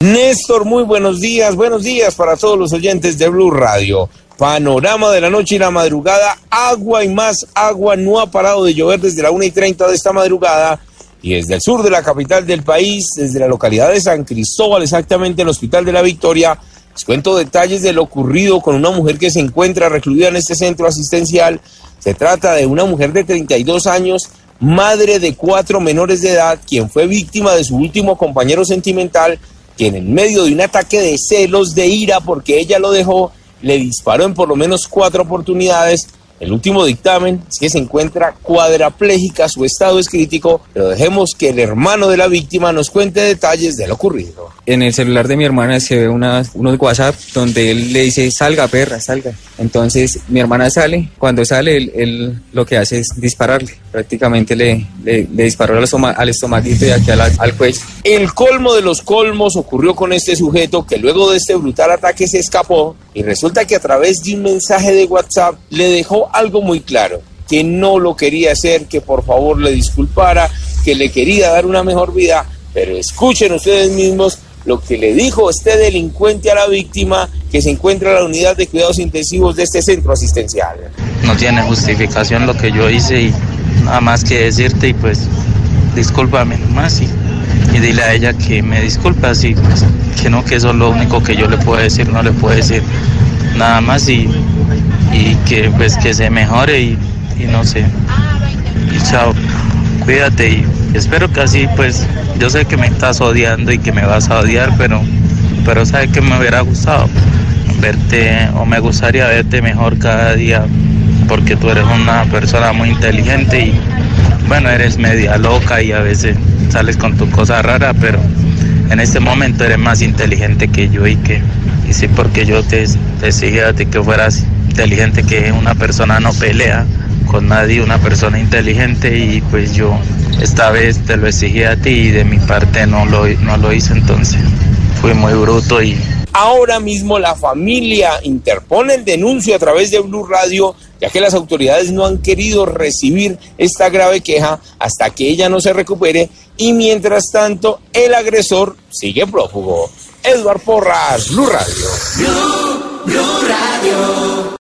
Néstor, muy buenos días. Buenos días para todos los oyentes de Blue Radio. Panorama de la noche y la madrugada. Agua y más agua. No ha parado de llover desde la 1 y 30 de esta madrugada. Y desde el sur de la capital del país, desde la localidad de San Cristóbal, exactamente el Hospital de la Victoria, les cuento detalles de lo ocurrido con una mujer que se encuentra recluida en este centro asistencial. Se trata de una mujer de 32 años, madre de cuatro menores de edad, quien fue víctima de su último compañero sentimental, quien en medio de un ataque de celos, de ira, porque ella lo dejó, le disparó en por lo menos cuatro oportunidades. El último dictamen es que se encuentra cuadraplégica, su estado es crítico, pero dejemos que el hermano de la víctima nos cuente detalles de lo ocurrido. En el celular de mi hermana se ve una, unos WhatsApp donde él le dice, salga perra, salga. Entonces mi hermana sale, cuando sale él, él lo que hace es dispararle, prácticamente le, le, le disparó al, estoma, al estomaguito y aquí al, al cuello. El colmo de los colmos ocurrió con este sujeto que luego de este brutal ataque se escapó y resulta que a través de un mensaje de WhatsApp le dejó algo muy claro, que no lo quería hacer, que por favor le disculpara, que le quería dar una mejor vida, pero escuchen ustedes mismos lo que le dijo este delincuente a la víctima que se encuentra en la unidad de cuidados intensivos de este centro asistencial. No tiene justificación lo que yo hice y nada más que decirte y pues discúlpame nomás y, y dile a ella que me disculpa, así pues, que no, que eso es lo único que yo le puedo decir, no le puedo decir nada más y, y que pues que se mejore y, y no sé. Y chao, cuídate y espero que así pues yo sé que me estás odiando y que me vas a odiar, pero, pero sabes que me hubiera gustado verte o me gustaría verte mejor cada día porque tú eres una persona muy inteligente y bueno, eres media loca y a veces sales con tu cosa rara, pero en este momento eres más inteligente que yo y que y sí porque yo te, te exigía de que fueras inteligente, que una persona no pelea con nadie, una persona inteligente y pues yo esta vez te lo exigí a ti y de mi parte no lo, no lo hice entonces. Fui muy bruto y... Ahora mismo la familia interpone el denuncio a través de Blue Radio, ya que las autoridades no han querido recibir esta grave queja hasta que ella no se recupere y mientras tanto el agresor sigue prófugo. Edward Porras, Blue Radio. Blue, Blue.